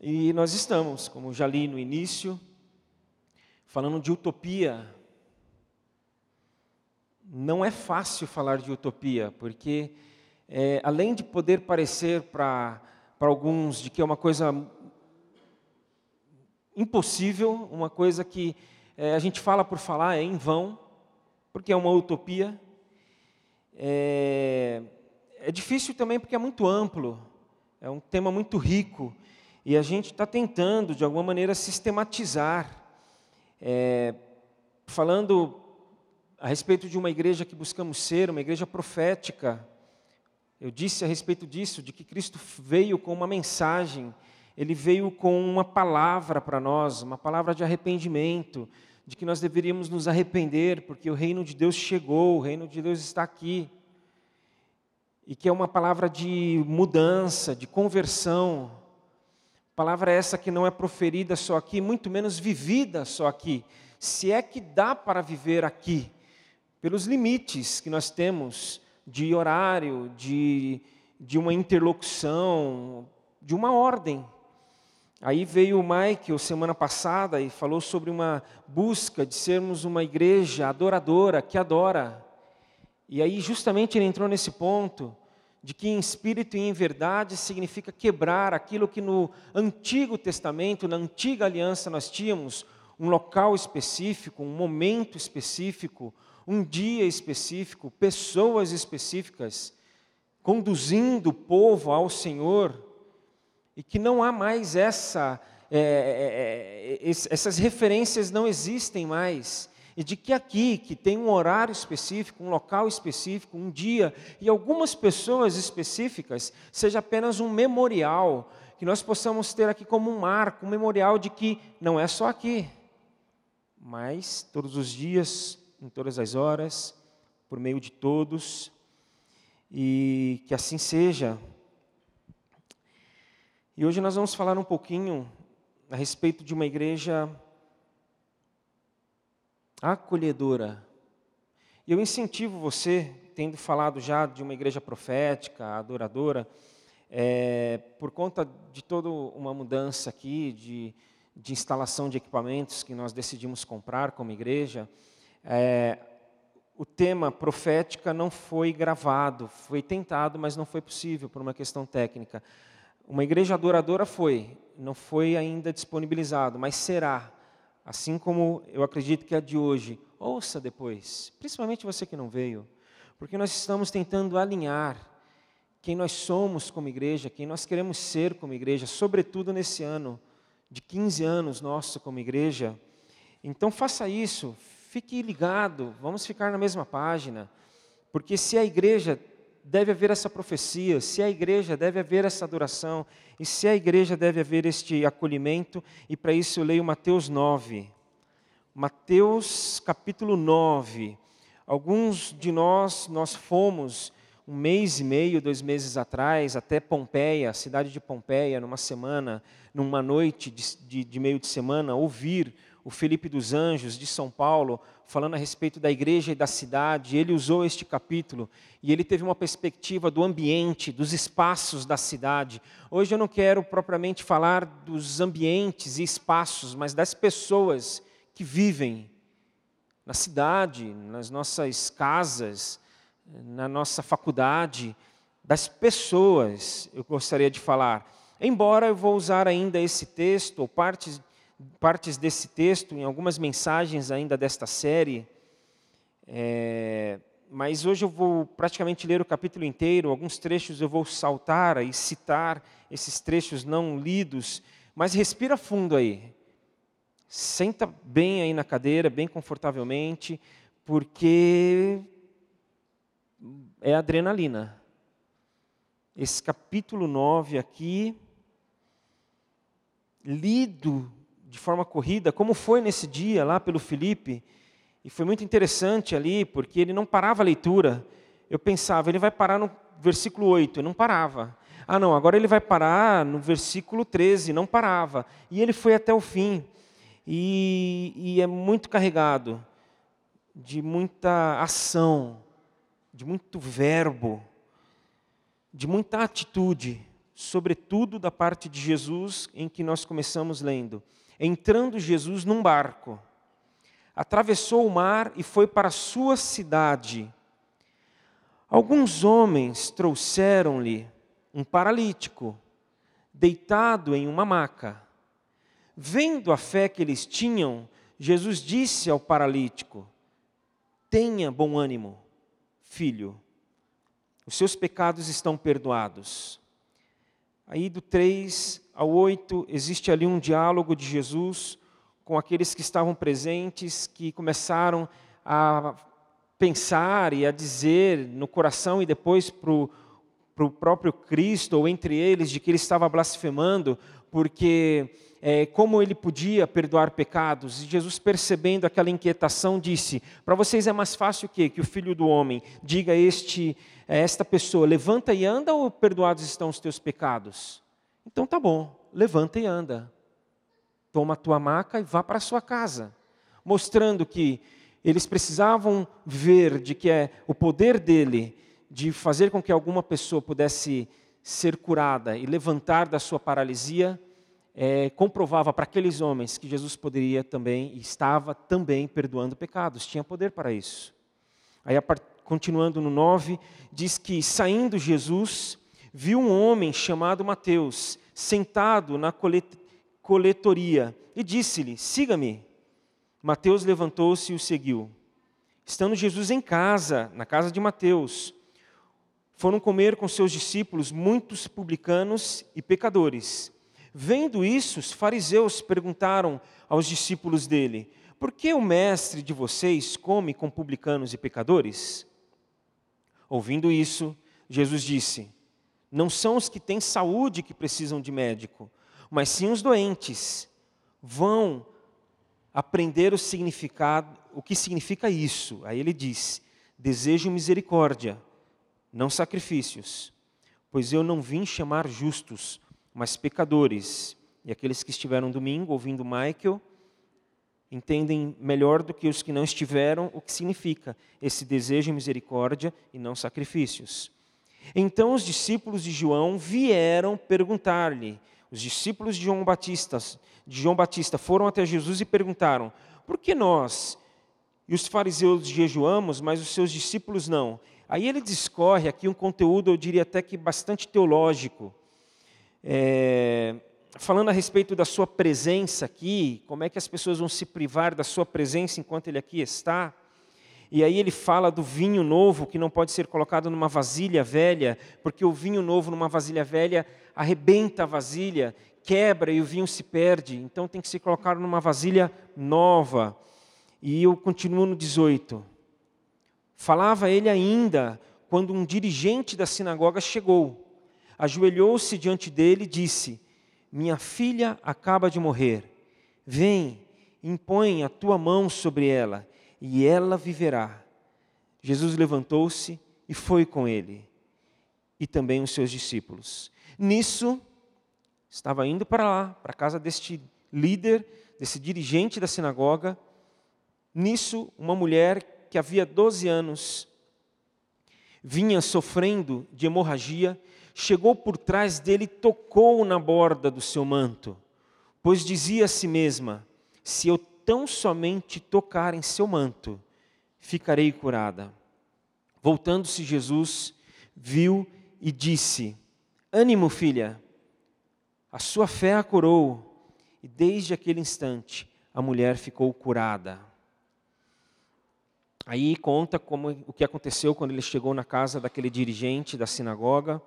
E nós estamos, como já li no início, falando de utopia. Não é fácil falar de utopia, porque é, além de poder parecer para alguns de que é uma coisa impossível, uma coisa que é, a gente fala por falar, é em vão, porque é uma utopia. É, é difícil também porque é muito amplo, é um tema muito rico, e a gente está tentando, de alguma maneira, sistematizar, é, falando a respeito de uma igreja que buscamos ser, uma igreja profética. Eu disse a respeito disso, de que Cristo veio com uma mensagem, ele veio com uma palavra para nós, uma palavra de arrependimento, de que nós deveríamos nos arrepender, porque o reino de Deus chegou, o reino de Deus está aqui. E que é uma palavra de mudança, de conversão. Palavra essa que não é proferida só aqui, muito menos vivida só aqui. Se é que dá para viver aqui, pelos limites que nós temos de horário, de, de uma interlocução, de uma ordem. Aí veio o Michael semana passada e falou sobre uma busca de sermos uma igreja adoradora, que adora. E aí justamente ele entrou nesse ponto de que em espírito e em verdade significa quebrar aquilo que no Antigo Testamento, na antiga aliança nós tínhamos, um local específico, um momento específico, um dia específico, pessoas específicas, conduzindo o povo ao Senhor, e que não há mais essa, é, é, é, essas referências não existem mais. E de que aqui, que tem um horário específico, um local específico, um dia, e algumas pessoas específicas, seja apenas um memorial, que nós possamos ter aqui como um marco, um memorial de que não é só aqui, mas todos os dias, em todas as horas, por meio de todos, e que assim seja. E hoje nós vamos falar um pouquinho a respeito de uma igreja acolhedora. E eu incentivo você, tendo falado já de uma igreja profética, adoradora, é, por conta de toda uma mudança aqui, de, de instalação de equipamentos que nós decidimos comprar como igreja, é, o tema profética não foi gravado, foi tentado, mas não foi possível por uma questão técnica. Uma igreja adoradora foi, não foi ainda disponibilizado, mas será. Assim como eu acredito que a de hoje. Ouça depois, principalmente você que não veio, porque nós estamos tentando alinhar quem nós somos como igreja, quem nós queremos ser como igreja, sobretudo nesse ano de 15 anos nosso como igreja. Então faça isso, fique ligado, vamos ficar na mesma página, porque se a igreja deve haver essa profecia, se a igreja deve haver essa adoração, e se a igreja deve haver este acolhimento, e para isso eu leio Mateus 9. Mateus capítulo 9. Alguns de nós, nós fomos um mês e meio, dois meses atrás, até Pompeia, cidade de Pompeia, numa semana, numa noite de, de, de meio de semana, ouvir o Felipe dos Anjos, de São Paulo, falando a respeito da igreja e da cidade. Ele usou este capítulo e ele teve uma perspectiva do ambiente, dos espaços da cidade. Hoje eu não quero propriamente falar dos ambientes e espaços, mas das pessoas que vivem na cidade, nas nossas casas, na nossa faculdade, das pessoas, eu gostaria de falar. Embora eu vou usar ainda esse texto, ou partes partes desse texto em algumas mensagens ainda desta série, é, mas hoje eu vou praticamente ler o capítulo inteiro, alguns trechos eu vou saltar e citar esses trechos não lidos, mas respira fundo aí. Senta bem aí na cadeira, bem confortavelmente, porque é adrenalina. Esse capítulo 9 aqui, lido de forma corrida, como foi nesse dia lá pelo Felipe. E foi muito interessante ali, porque ele não parava a leitura. Eu pensava, ele vai parar no versículo 8, não parava. Ah, não, agora ele vai parar no versículo 13, não parava. E ele foi até o fim. E, e é muito carregado de muita ação, de muito verbo, de muita atitude. sobretudo da parte de Jesus, em que nós começamos lendo. Entrando Jesus num barco, atravessou o mar e foi para sua cidade. Alguns homens trouxeram-lhe um paralítico, deitado em uma maca. Vendo a fé que eles tinham, Jesus disse ao paralítico: Tenha bom ânimo, filho, os seus pecados estão perdoados. Aí do 3 ao 8 existe ali um diálogo de Jesus com aqueles que estavam presentes, que começaram a pensar e a dizer no coração e depois para o próprio Cristo, ou entre eles, de que ele estava blasfemando, porque é, como ele podia perdoar pecados. E Jesus, percebendo aquela inquietação, disse: Para vocês é mais fácil o quê? Que o filho do homem diga este, a esta pessoa: Levanta e anda, ou perdoados estão os teus pecados? Então tá bom, levanta e anda. Toma a tua maca e vá para a sua casa. Mostrando que eles precisavam ver de que é o poder dele de fazer com que alguma pessoa pudesse ser curada e levantar da sua paralisia é, comprovava para aqueles homens que Jesus poderia também e estava também perdoando pecados, tinha poder para isso. Aí, continuando no 9, diz que saindo Jesus, viu um homem chamado Mateus, sentado na coletoria, e disse-lhe: Siga-me. Mateus levantou-se e o seguiu. Estando Jesus em casa, na casa de Mateus, foram comer com seus discípulos muitos publicanos e pecadores Vendo isso, os fariseus perguntaram aos discípulos dele: Por que o mestre de vocês come com publicanos e pecadores? Ouvindo isso, Jesus disse: Não são os que têm saúde que precisam de médico, mas sim os doentes. Vão aprender o significado, o que significa isso. Aí ele diz: Desejo misericórdia, não sacrifícios, pois eu não vim chamar justos, mas pecadores. E aqueles que estiveram domingo ouvindo Michael entendem melhor do que os que não estiveram o que significa esse desejo de misericórdia e não sacrifícios. Então os discípulos de João vieram perguntar-lhe. Os discípulos de João Batista, de João Batista foram até Jesus e perguntaram: "Por que nós e os fariseus jejuamos, mas os seus discípulos não?" Aí ele discorre aqui um conteúdo, eu diria até que bastante teológico é, falando a respeito da sua presença aqui, como é que as pessoas vão se privar da sua presença enquanto ele aqui está. E aí ele fala do vinho novo que não pode ser colocado numa vasilha velha, porque o vinho novo numa vasilha velha arrebenta a vasilha, quebra e o vinho se perde. Então tem que ser colocado numa vasilha nova. E eu continuo no 18. Falava ele ainda quando um dirigente da sinagoga chegou ajoelhou-se diante dele e disse: Minha filha acaba de morrer. Vem, impõe a tua mão sobre ela, e ela viverá. Jesus levantou-se e foi com ele, e também os seus discípulos. Nisso, estava indo para lá, para a casa deste líder, desse dirigente da sinagoga. Nisso, uma mulher que havia 12 anos vinha sofrendo de hemorragia chegou por trás dele e tocou na borda do seu manto, pois dizia a si mesma: Se eu tão somente tocar em seu manto, ficarei curada. Voltando-se Jesus, viu e disse: Ânimo, filha, a sua fé a curou. E desde aquele instante, a mulher ficou curada. Aí conta como o que aconteceu quando ele chegou na casa daquele dirigente da sinagoga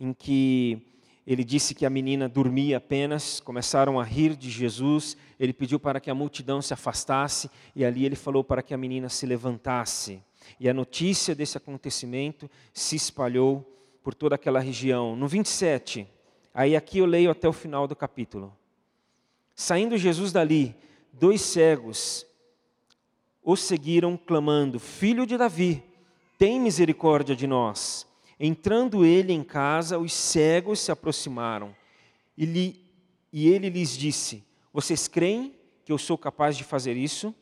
em que ele disse que a menina dormia apenas, começaram a rir de Jesus, ele pediu para que a multidão se afastasse e ali ele falou para que a menina se levantasse. E a notícia desse acontecimento se espalhou por toda aquela região. No 27, aí aqui eu leio até o final do capítulo. Saindo Jesus dali, dois cegos o seguiram clamando: Filho de Davi, tem misericórdia de nós. Entrando ele em casa, os cegos se aproximaram e, lhe, e ele lhes disse: Vocês creem que eu sou capaz de fazer isso?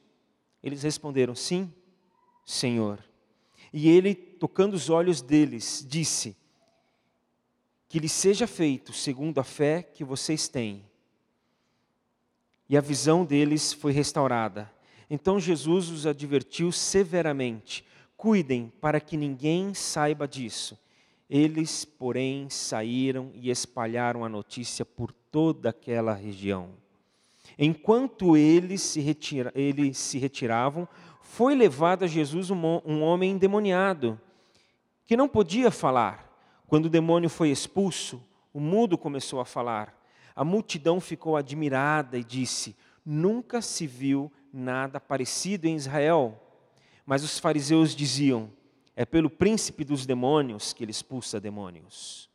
Eles responderam: Sim, Senhor. E ele, tocando os olhos deles, disse: que lhe seja feito segundo a fé que vocês têm. E a visão deles foi restaurada. Então Jesus os advertiu severamente: cuidem para que ninguém saiba disso. Eles, porém, saíram e espalharam a notícia por toda aquela região. Enquanto eles se, retira, eles se retiravam, foi levado a Jesus um, um homem endemoniado, que não podia falar. Quando o demônio foi expulso, o mudo começou a falar. A multidão ficou admirada e disse: Nunca se viu nada parecido em Israel. Mas os fariseus diziam: É pelo príncipe dos demônios que ele expulsa demônios.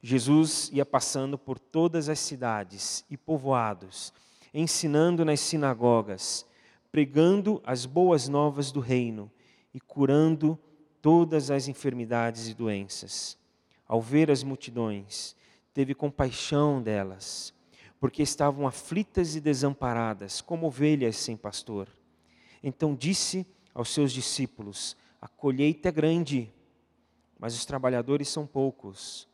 Jesus ia passando por todas as cidades e povoados, ensinando nas sinagogas, pregando as boas novas do reino e curando todas as enfermidades e doenças. Ao ver as multidões, teve compaixão delas, porque estavam aflitas e desamparadas, como ovelhas sem pastor. Então disse aos seus discípulos: A colheita é grande, mas os trabalhadores são poucos.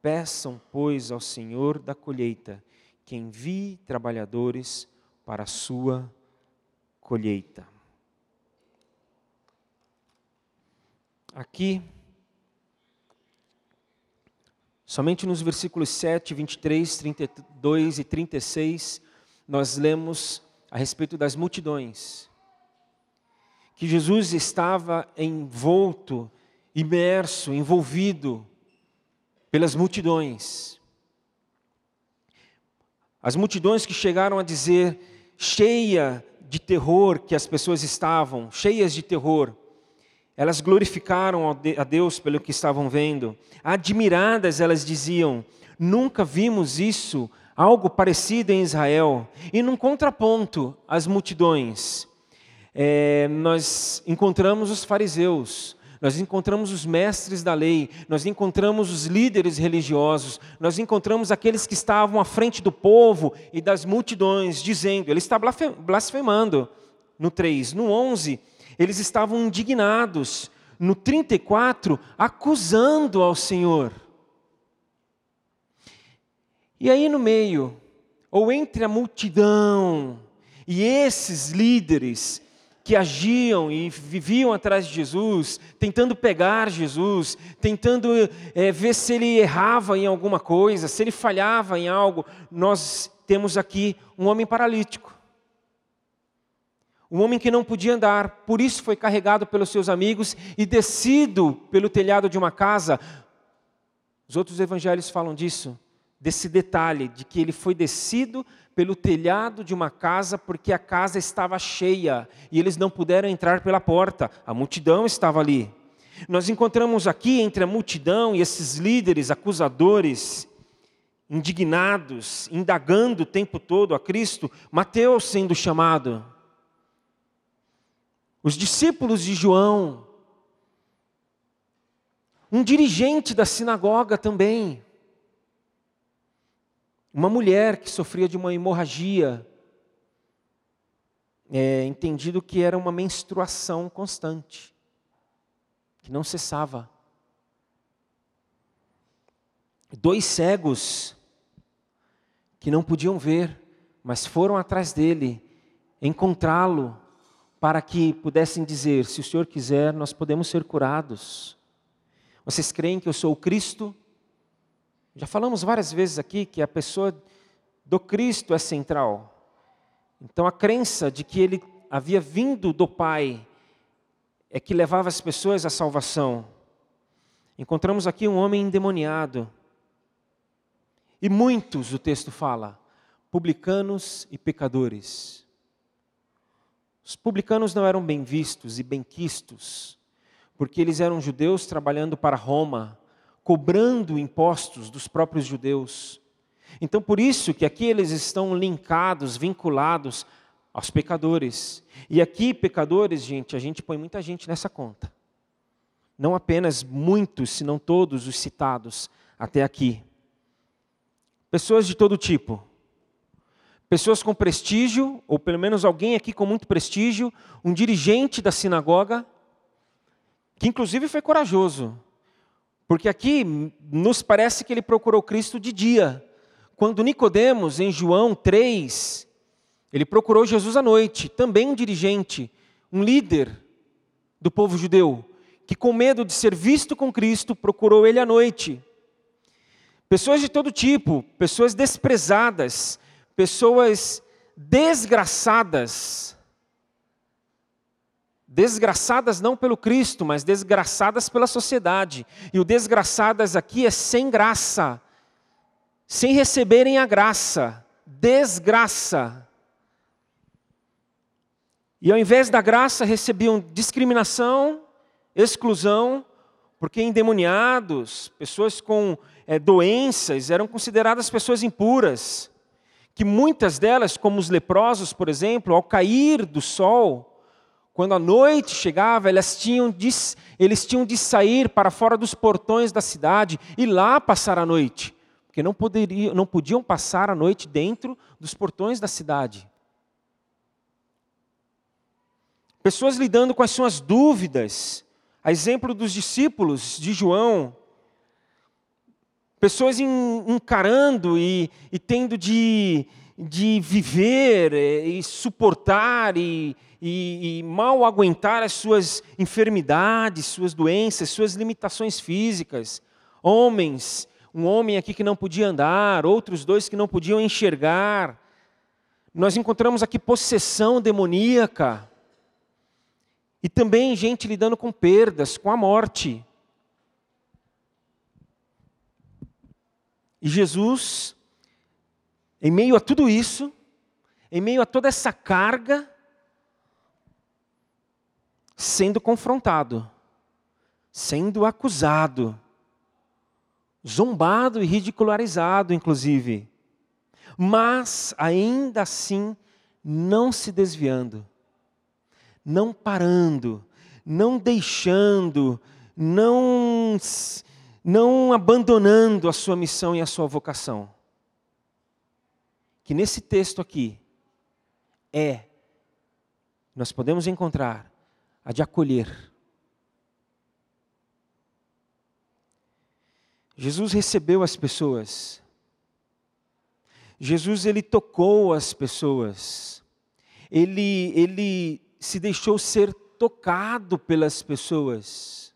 Peçam, pois, ao Senhor da colheita que envie trabalhadores para a sua colheita. Aqui, somente nos versículos 7, 23, 32 e 36, nós lemos a respeito das multidões. Que Jesus estava envolto, imerso, envolvido pelas multidões. As multidões que chegaram a dizer, cheia de terror que as pessoas estavam, cheias de terror, elas glorificaram a Deus pelo que estavam vendo. Admiradas, elas diziam: Nunca vimos isso, algo parecido em Israel. E num contraponto às multidões, é, nós encontramos os fariseus, nós encontramos os mestres da lei, nós encontramos os líderes religiosos, nós encontramos aqueles que estavam à frente do povo e das multidões, dizendo, ele está blasfemando no 3. No 11, eles estavam indignados. No 34, acusando ao Senhor. E aí no meio, ou entre a multidão e esses líderes, que agiam e viviam atrás de Jesus, tentando pegar Jesus, tentando é, ver se ele errava em alguma coisa, se ele falhava em algo, nós temos aqui um homem paralítico. Um homem que não podia andar, por isso foi carregado pelos seus amigos e descido pelo telhado de uma casa. Os outros evangelhos falam disso, desse detalhe, de que ele foi descido pelo telhado de uma casa, porque a casa estava cheia e eles não puderam entrar pela porta, a multidão estava ali. Nós encontramos aqui entre a multidão e esses líderes acusadores, indignados, indagando o tempo todo a Cristo, Mateus sendo chamado, os discípulos de João, um dirigente da sinagoga também, uma mulher que sofria de uma hemorragia, é, entendido que era uma menstruação constante, que não cessava. Dois cegos que não podiam ver, mas foram atrás dele, encontrá-lo, para que pudessem dizer: se o Senhor quiser, nós podemos ser curados. Vocês creem que eu sou o Cristo? Já falamos várias vezes aqui que a pessoa do Cristo é central. Então a crença de que ele havia vindo do Pai é que levava as pessoas à salvação. Encontramos aqui um homem endemoniado. E muitos, o texto fala, publicanos e pecadores. Os publicanos não eram bem vistos e bem quistos, porque eles eram judeus trabalhando para Roma, cobrando impostos dos próprios judeus. Então, por isso que aqui eles estão linkados, vinculados aos pecadores. E aqui, pecadores, gente, a gente põe muita gente nessa conta. Não apenas muitos, senão todos os citados até aqui. Pessoas de todo tipo. Pessoas com prestígio, ou pelo menos alguém aqui com muito prestígio, um dirigente da sinagoga, que inclusive foi corajoso Porque aqui nos parece que ele procurou Cristo de dia. Quando Nicodemos, em João 3, ele procurou Jesus à noite, também um dirigente, um líder do povo judeu, que com medo de ser visto com Cristo, procurou ele à noite. Pessoas de todo tipo, pessoas desprezadas, pessoas desgraçadas. Desgraçadas não pelo Cristo, mas desgraçadas pela sociedade. E o desgraçadas aqui é sem graça, sem receberem a graça. Desgraça. E ao invés da graça, recebiam discriminação, exclusão, porque endemoniados, pessoas com é, doenças, eram consideradas pessoas impuras. Que muitas delas, como os leprosos, por exemplo, ao cair do sol, quando a noite chegava, elas tinham de, eles tinham de sair para fora dos portões da cidade e lá passar a noite, porque não, poderiam, não podiam passar a noite dentro dos portões da cidade. Pessoas lidando com as suas dúvidas, a exemplo dos discípulos de João, pessoas encarando e, e tendo de, de viver eh, e suportar e, e, e, mal aguentar as suas enfermidades, suas doenças, suas limitações físicas. Homens, um homem aqui que não podia andar, outros dois que não podiam enxergar. Nós encontramos aqui possessão demoníaca. E também gente lidando com perdas, com a morte. E Jesus, em meio a tudo isso, em meio a toda essa carga, sendo confrontado, sendo acusado, zombado e ridicularizado, inclusive, mas ainda assim não se desviando não parando, não deixando, não, não abandonando a sua missão e a sua vocação. Que nesse texto aqui é, nós podemos encontrar a de acolher. Jesus recebeu as pessoas. Jesus ele tocou as pessoas. Ele ele se deixou ser tocado pelas pessoas.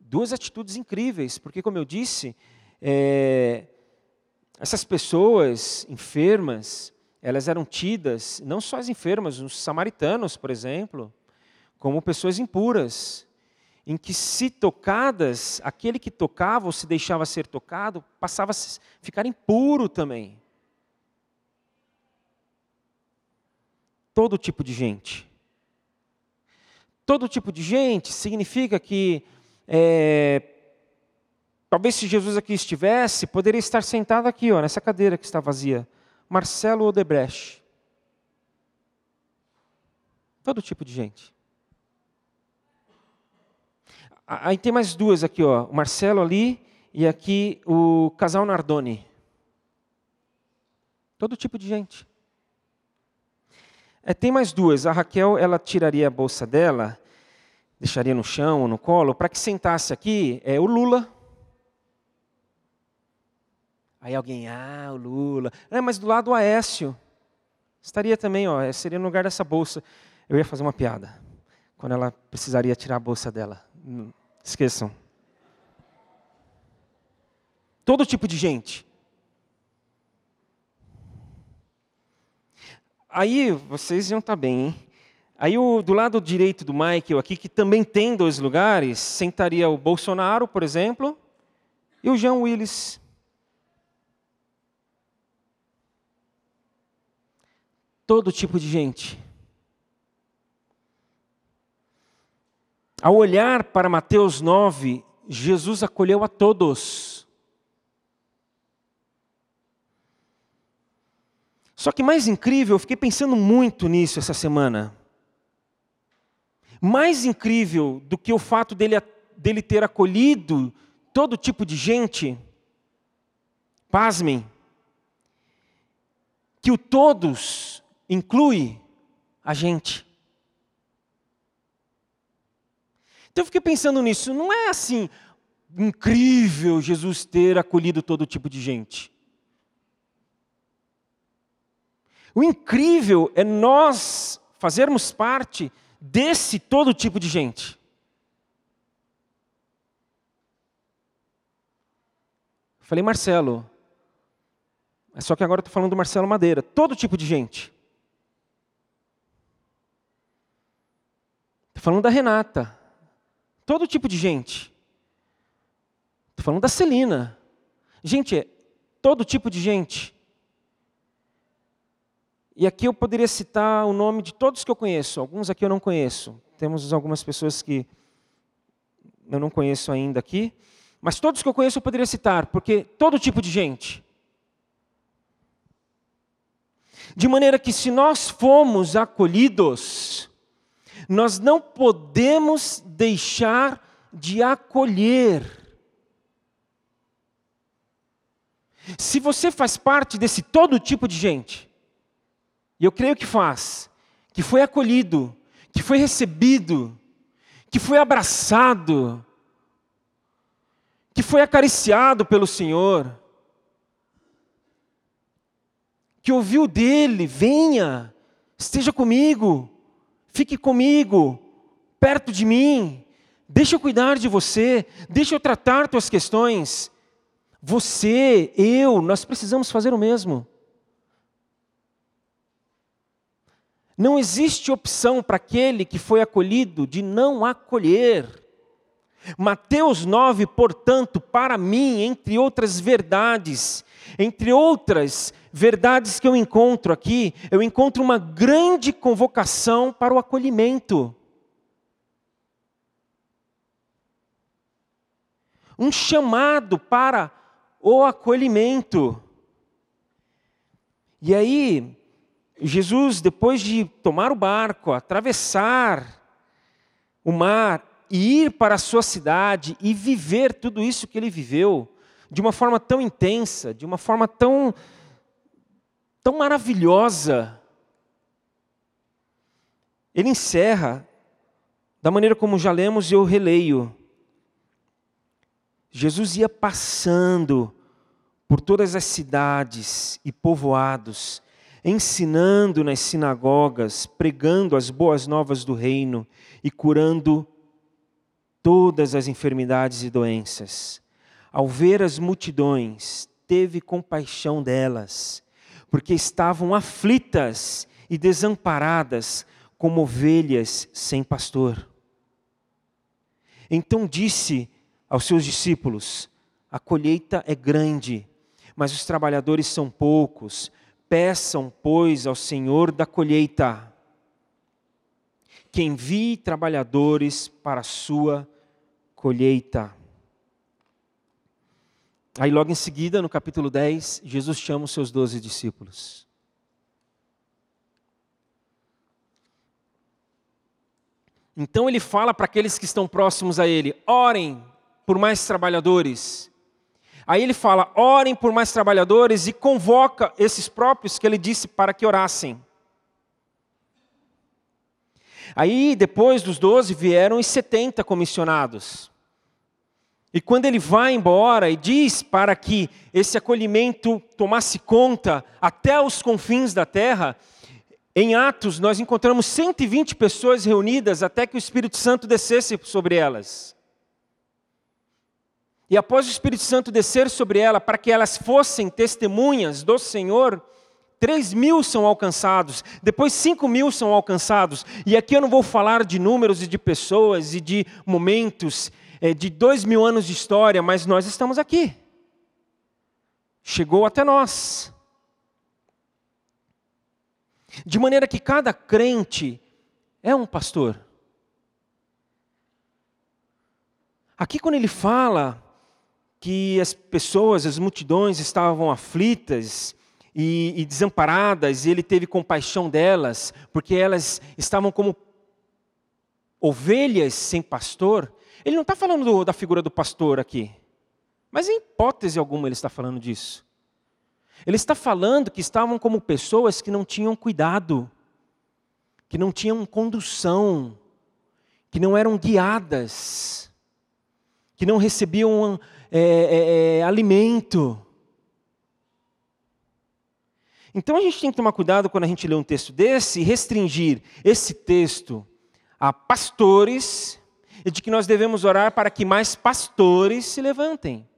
Duas atitudes incríveis, porque, como eu disse, é, essas pessoas enfermas, elas eram tidas, não só as enfermas, os samaritanos, por exemplo, como pessoas impuras, em que, se tocadas, aquele que tocava ou se deixava ser tocado, passava a ficar impuro também. todo tipo de gente. Todo tipo de gente significa que, é, talvez se Jesus aqui estivesse, poderia estar sentado aqui, ó, nessa cadeira que está vazia. Marcelo Odebrecht. Todo tipo de gente. Aí tem mais duas aqui, ó. O Marcelo ali e aqui o casal Nardoni. Todo tipo de gente. É, tem mais duas. A Raquel, ela tiraria a bolsa dela, deixaria no chão ou no colo, para que sentasse aqui é, o Lula. Aí alguém, ah, o Lula. É, mas do lado o Aécio. Estaria também, ó, seria no lugar dessa bolsa. Eu ia fazer uma piada. Quando ela precisaria tirar a bolsa dela. Hum, esqueçam. Todo tipo de gente. Aí vocês iam estar tá bem, hein? Aí o, do lado direito do Michael aqui, que também tem dois lugares, sentaria o Bolsonaro, por exemplo, e o Jean Willis. Todo tipo de gente. Ao olhar para Mateus 9, Jesus acolheu a todos. Só que mais incrível, eu fiquei pensando muito nisso essa semana. Mais incrível do que o fato dele, dele ter acolhido todo tipo de gente, pasmem, que o todos inclui a gente. Então eu fiquei pensando nisso, não é assim incrível Jesus ter acolhido todo tipo de gente. O incrível é nós fazermos parte desse todo tipo de gente. Falei, Marcelo. É só que agora estou falando do Marcelo Madeira. Todo tipo de gente. Estou falando da Renata. Todo tipo de gente. Estou falando da Celina. Gente, todo tipo de gente. E aqui eu poderia citar o nome de todos que eu conheço. Alguns aqui eu não conheço. Temos algumas pessoas que eu não conheço ainda aqui. Mas todos que eu conheço eu poderia citar, porque todo tipo de gente. De maneira que, se nós fomos acolhidos, nós não podemos deixar de acolher. Se você faz parte desse todo tipo de gente, e eu creio que faz, que foi acolhido, que foi recebido, que foi abraçado, que foi acariciado pelo Senhor, que ouviu dele: venha, esteja comigo, fique comigo, perto de mim, deixa eu cuidar de você, deixa eu tratar tuas questões. Você, eu, nós precisamos fazer o mesmo. Não existe opção para aquele que foi acolhido de não acolher. Mateus 9, portanto, para mim, entre outras verdades, entre outras verdades que eu encontro aqui, eu encontro uma grande convocação para o acolhimento. Um chamado para o acolhimento. E aí, Jesus, depois de tomar o barco, atravessar o mar, e ir para a sua cidade e viver tudo isso que ele viveu de uma forma tão intensa, de uma forma tão tão maravilhosa. Ele encerra da maneira como já lemos e eu releio. Jesus ia passando por todas as cidades e povoados, ensinando nas sinagogas, pregando as boas novas do reino e curando todas as enfermidades e doenças. Ao ver as multidões, teve compaixão delas, porque estavam aflitas e desamparadas como ovelhas sem pastor. Então disse aos seus discípulos: A colheita é grande, mas os trabalhadores são poucos. Peçam, pois, ao Senhor da colheita que envie trabalhadores para a sua colheita. Aí, logo em seguida, no capítulo 10, Jesus chama os seus doze discípulos. Então ele fala para aqueles que estão próximos a ele: orem por mais trabalhadores. Aí ele fala: orem por mais trabalhadores e convoca esses próprios que ele disse para que orassem. Aí, depois dos doze, vieram os setenta comissionados. E quando ele vai embora e diz para que esse acolhimento tomasse conta até os confins da terra, em Atos nós encontramos 120 pessoas reunidas até que o Espírito Santo descesse sobre elas. E após o Espírito Santo descer sobre ela, para que elas fossem testemunhas do Senhor, 3 mil são alcançados, depois 5 mil são alcançados. E aqui eu não vou falar de números e de pessoas e de momentos é, de dois mil anos de história, mas nós estamos aqui. Chegou até nós. De maneira que cada crente é um pastor. Aqui, quando ele fala que as pessoas, as multidões estavam aflitas e, e, desamparadas, e ele teve compaixão delas, porque elas estavam como ovelhas sem pastor, ele não está falando do, da figura do pastor aqui. Mas em hipótese alguma ele está falando disso. Ele está falando que estavam como pessoas que não tinham cuidado, que não tinham condução, que não eram guiadas, que não recebiam é, é, é, alimento. Então a gente tem que tomar cuidado quando a gente lê um texto desse e restringir esse texto a pastores e de que nós devemos orar para que mais pastores se levantem.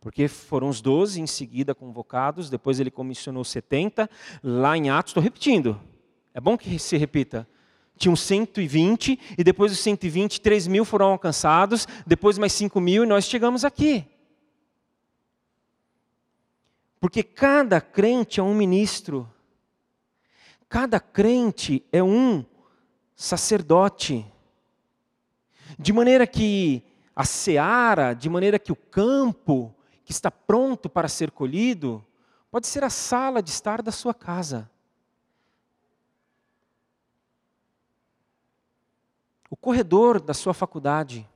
Porque foram os doze em seguida convocados, depois ele comissionou 70, lá em Atos, estou repetindo, é bom que se repita. Tinham 120, e depois dos 120, 3 mil foram alcançados, depois mais 5 mil, e nós chegamos aqui. Porque cada crente é um ministro, cada crente é um sacerdote. De maneira que a seara, de maneira que o campo que está pronto para ser colhido, pode ser a sala de estar da sua casa. O corredor da sua faculdade.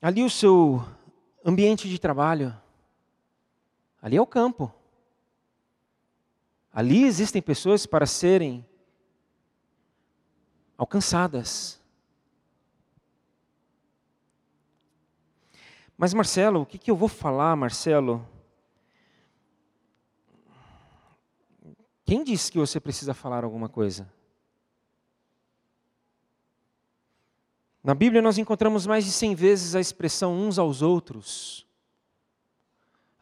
Ali o seu ambiente de trabalho. Ali é o campo. Ali existem pessoas para serem alcançadas. Mas, Marcelo, o que, que eu vou falar, Marcelo? Quem disse que você precisa falar alguma coisa? Na Bíblia nós encontramos mais de cem vezes a expressão uns aos outros.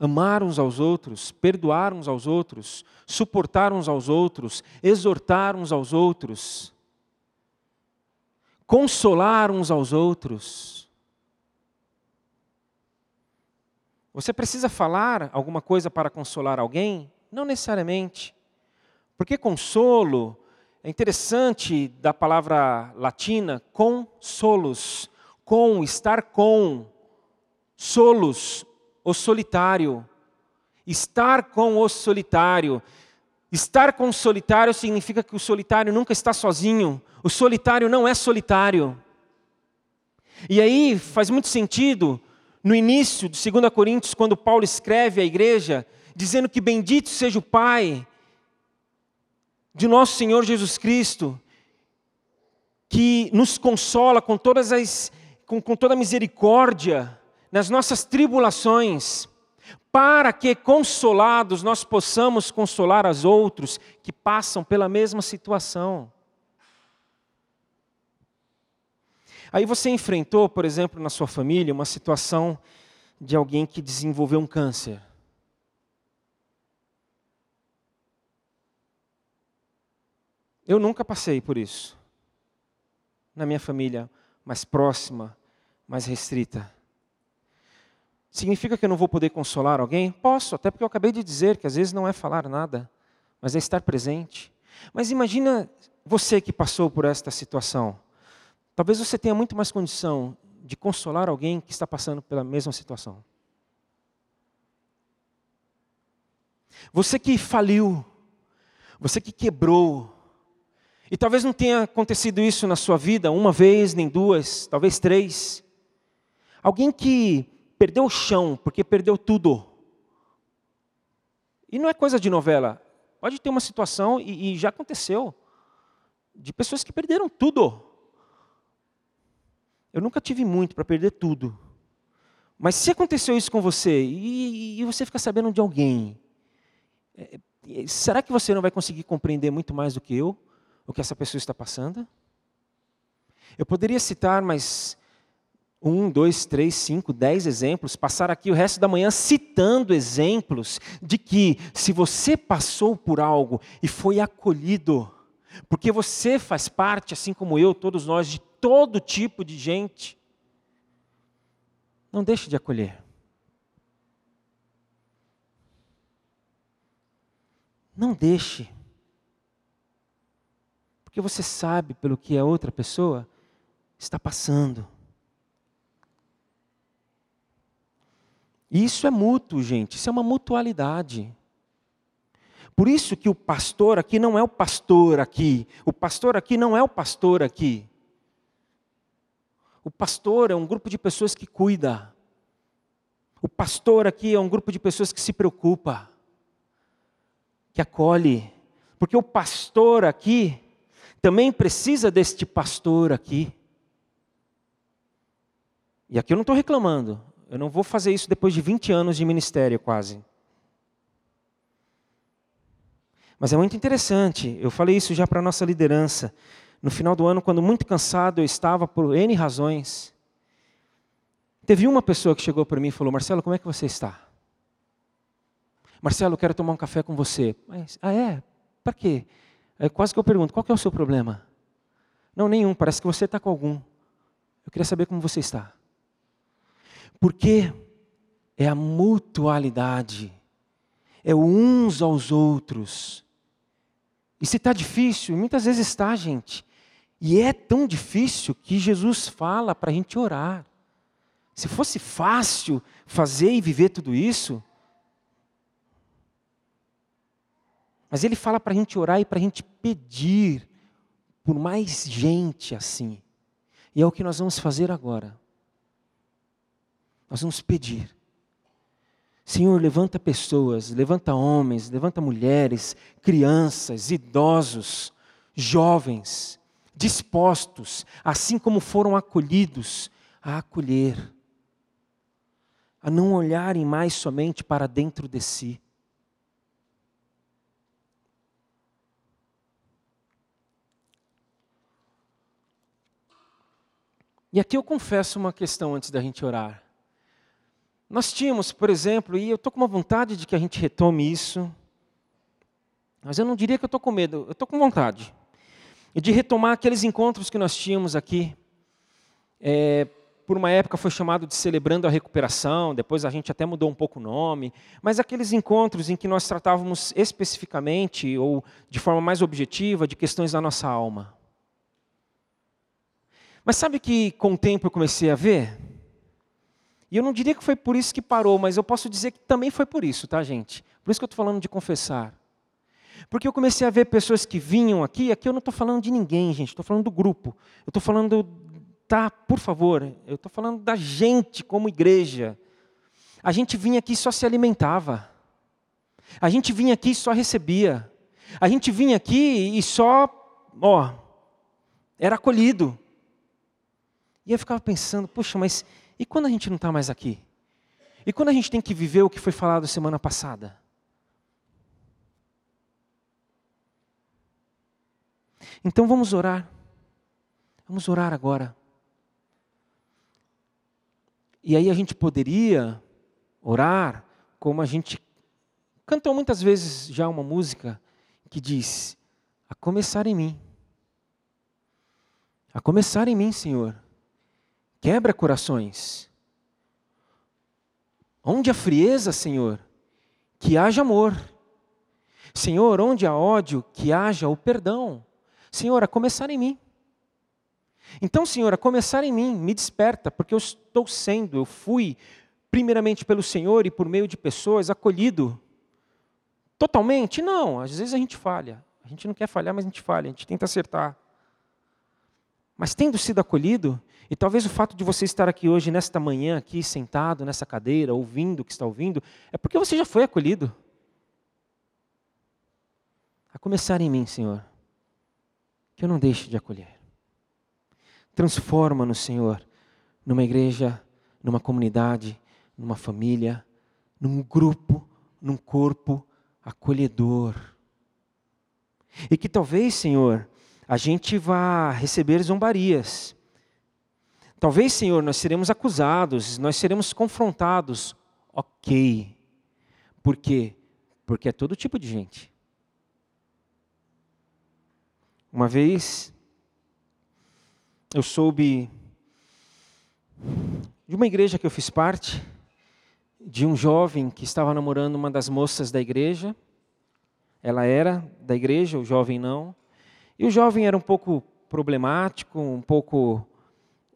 Amar uns aos outros, perdoar uns aos outros, suportar uns aos outros, exortar uns aos outros, consolar uns aos outros. Você precisa falar alguma coisa para consolar alguém? Não necessariamente. Porque consolo é interessante da palavra latina consolos, com, estar com, solos, o solitário. Estar com o solitário. Estar com o solitário significa que o solitário nunca está sozinho. O solitário não é solitário. E aí faz muito sentido, no início de 2 Coríntios, quando Paulo escreve à igreja, dizendo que bendito seja o Pai de nosso Senhor Jesus Cristo, que nos consola com, todas as, com, com toda a misericórdia nas nossas tribulações, para que, consolados, nós possamos consolar os outros que passam pela mesma situação. Aí você enfrentou, por exemplo, na sua família, uma situação de alguém que desenvolveu um câncer. Eu nunca passei por isso. Na minha família mais próxima, mais restrita. Significa que eu não vou poder consolar alguém? Posso, até porque eu acabei de dizer que às vezes não é falar nada, mas é estar presente. Mas imagina você que passou por esta situação. Talvez você tenha muito mais condição de consolar alguém que está passando pela mesma situação. Você que faliu, você que quebrou, e talvez não tenha acontecido isso na sua vida uma vez, nem duas, talvez três. Alguém que perdeu o chão porque perdeu tudo. E não é coisa de novela. Pode ter uma situação, e, e já aconteceu, de pessoas que perderam tudo. Eu nunca tive muito para perder tudo. Mas se aconteceu isso com você, e, e você fica sabendo de alguém, é, será que você não vai conseguir compreender muito mais do que eu? o que essa pessoa está passando? Eu poderia citar mais um, dois, três, cinco, dez exemplos, passar aqui o resto da manhã citando exemplos de que se você passou por algo e foi acolhido, porque você faz parte, assim como eu, todos nós, de todo tipo de gente, não deixe de acolher. Não deixe porque você sabe pelo que a outra pessoa está passando. E isso é mútuo, gente, isso é uma mutualidade. Por isso que o pastor aqui não é o pastor aqui, o pastor aqui não é o pastor aqui. O pastor é um grupo de pessoas que cuida. O pastor aqui é um grupo de pessoas que se preocupa. que acolhe. Porque o pastor aqui também precisa deste pastor aqui. E aqui eu não estou reclamando. Eu não vou fazer isso depois de 20 anos de ministério, quase. Mas é muito interessante. Eu falei isso já para a nossa liderança. No final do ano, quando muito cansado eu estava por N razões, teve uma pessoa que chegou para mim e falou: Marcelo, como é que você está? Marcelo, quero tomar um café com você. Mas, ah, é? Para quê? É quase que eu pergunto: qual é o seu problema? Não, nenhum. Parece que você está com algum. Eu queria saber como você está. Porque é a mutualidade, é uns aos outros. E se está difícil, muitas vezes está, gente. E é tão difícil que Jesus fala para a gente orar. Se fosse fácil fazer e viver tudo isso, mas ele fala para a gente orar e para a gente pedir por mais gente assim. E é o que nós vamos fazer agora. Nós vamos pedir. Senhor, levanta pessoas, levanta homens, levanta mulheres, crianças, idosos, jovens, dispostos, assim como foram acolhidos, a acolher, a não olharem mais somente para dentro de si. E aqui eu confesso uma questão antes da gente orar. Nós tínhamos, por exemplo, e eu estou com uma vontade de que a gente retome isso, mas eu não diria que eu estou com medo, eu estou com vontade de retomar aqueles encontros que nós tínhamos aqui. É, por uma época foi chamado de Celebrando a Recuperação, depois a gente até mudou um pouco o nome, mas aqueles encontros em que nós tratávamos especificamente ou de forma mais objetiva de questões da nossa alma. Mas sabe que com o tempo eu comecei a ver? E eu não diria que foi por isso que parou, mas eu posso dizer que também foi por isso, tá, gente? Por isso que eu estou falando de confessar. Porque eu comecei a ver pessoas que vinham aqui, aqui eu não estou falando de ninguém, gente, estou falando do grupo. Eu estou falando, tá, por favor, eu estou falando da gente como igreja. A gente vinha aqui e só se alimentava. A gente vinha aqui e só recebia. A gente vinha aqui e só, ó, era acolhido. E eu ficava pensando, puxa, mas e quando a gente não está mais aqui? E quando a gente tem que viver o que foi falado semana passada? Então vamos orar. Vamos orar agora. E aí a gente poderia orar como a gente cantou muitas vezes já uma música que diz: A começar em mim. A começar em mim, Senhor. Quebra corações. Onde há frieza, Senhor, que haja amor. Senhor, onde há ódio, que haja o perdão. Senhor, a começar em mim. Então, Senhor, a começar em mim, me desperta, porque eu estou sendo, eu fui, primeiramente pelo Senhor e por meio de pessoas, acolhido. Totalmente? Não, às vezes a gente falha. A gente não quer falhar, mas a gente falha, a gente tenta acertar. Mas tendo sido acolhido, e talvez o fato de você estar aqui hoje, nesta manhã, aqui sentado nessa cadeira, ouvindo o que está ouvindo, é porque você já foi acolhido. A começar em mim, Senhor, que eu não deixe de acolher. Transforma-nos, Senhor, numa igreja, numa comunidade, numa família, num grupo, num corpo acolhedor. E que talvez, Senhor, a gente vai receber zombarias. Talvez, Senhor, nós seremos acusados, nós seremos confrontados. Ok. Por quê? Porque é todo tipo de gente. Uma vez, eu soube de uma igreja que eu fiz parte, de um jovem que estava namorando uma das moças da igreja. Ela era da igreja, o jovem não. E o jovem era um pouco problemático, um pouco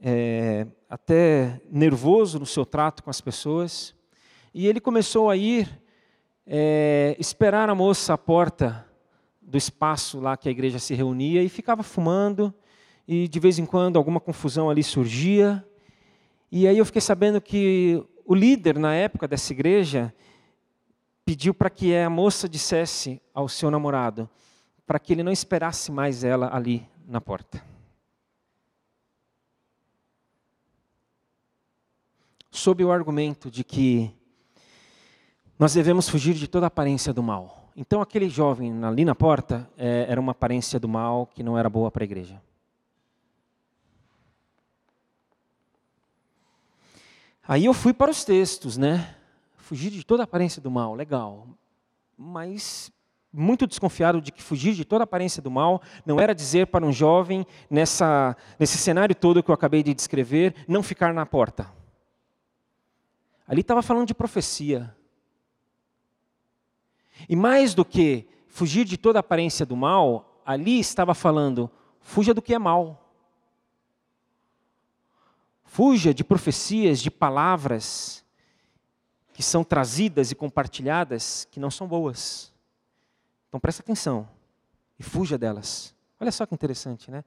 é, até nervoso no seu trato com as pessoas. E ele começou a ir é, esperar a moça à porta do espaço lá que a igreja se reunia e ficava fumando. E de vez em quando alguma confusão ali surgia. E aí eu fiquei sabendo que o líder na época dessa igreja pediu para que a moça dissesse ao seu namorado para que ele não esperasse mais ela ali na porta. Sob o argumento de que nós devemos fugir de toda aparência do mal. Então, aquele jovem ali na porta é, era uma aparência do mal que não era boa para a igreja. Aí eu fui para os textos, né? Fugir de toda aparência do mal, legal. Mas muito desconfiado de que fugir de toda aparência do mal não era dizer para um jovem, nessa, nesse cenário todo que eu acabei de descrever, não ficar na porta. Ali estava falando de profecia. E mais do que fugir de toda aparência do mal, ali estava falando, fuja do que é mal. Fuja de profecias, de palavras que são trazidas e compartilhadas que não são boas. Então presta atenção e fuja delas. Olha só que interessante, né?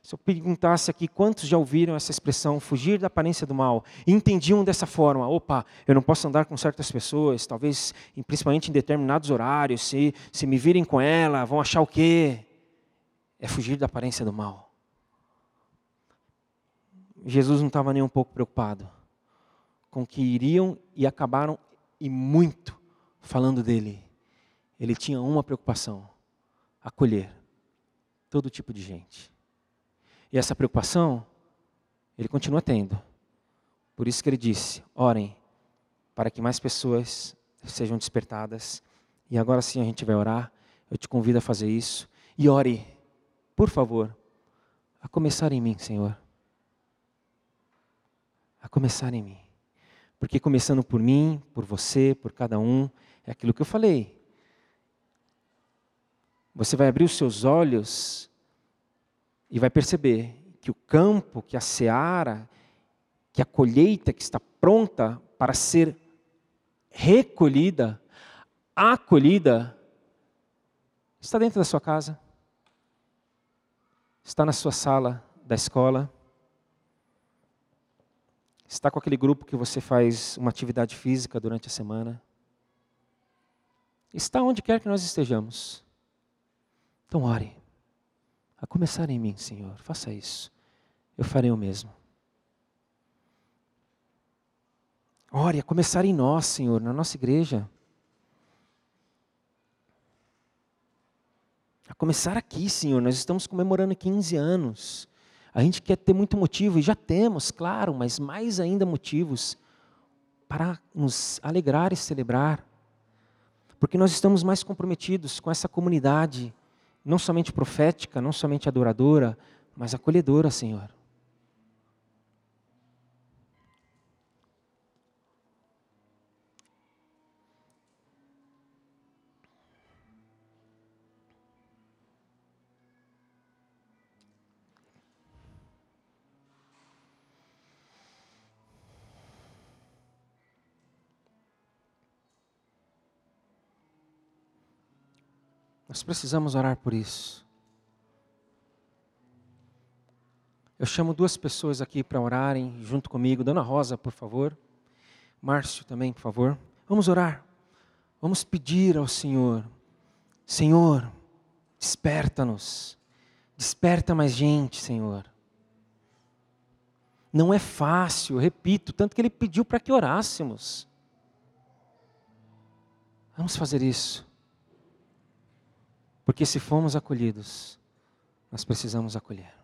Se eu perguntasse aqui quantos já ouviram essa expressão, fugir da aparência do mal, e entendiam dessa forma, opa, eu não posso andar com certas pessoas, talvez, principalmente em determinados horários, se, se me virem com ela, vão achar o quê? É fugir da aparência do mal. Jesus não estava nem um pouco preocupado com que iriam e acabaram e muito falando dele. Ele tinha uma preocupação: acolher todo tipo de gente. E essa preocupação ele continua tendo. Por isso que ele disse: orem para que mais pessoas sejam despertadas. E agora sim a gente vai orar. Eu te convido a fazer isso. E ore, por favor, a começar em mim, Senhor a começar em mim. Porque começando por mim, por você, por cada um, é aquilo que eu falei. Você vai abrir os seus olhos e vai perceber que o campo, que a seara, que a colheita que está pronta para ser recolhida, acolhida, está dentro da sua casa, está na sua sala da escola Está com aquele grupo que você faz uma atividade física durante a semana. Está onde quer que nós estejamos. Então ore. A começar em mim, Senhor. Faça isso. Eu farei o mesmo. Ore, a começar em nós, Senhor, na nossa igreja. A começar aqui, Senhor. Nós estamos comemorando 15 anos. A gente quer ter muito motivo, e já temos, claro, mas mais ainda motivos para nos alegrar e celebrar. Porque nós estamos mais comprometidos com essa comunidade, não somente profética, não somente adoradora, mas acolhedora, Senhor. Precisamos orar por isso. Eu chamo duas pessoas aqui para orarem junto comigo. Dona Rosa, por favor. Márcio também, por favor. Vamos orar. Vamos pedir ao Senhor: Senhor, desperta-nos. Desperta mais gente, Senhor. Não é fácil, repito, tanto que ele pediu para que orássemos. Vamos fazer isso. Porque se fomos acolhidos, nós precisamos acolher.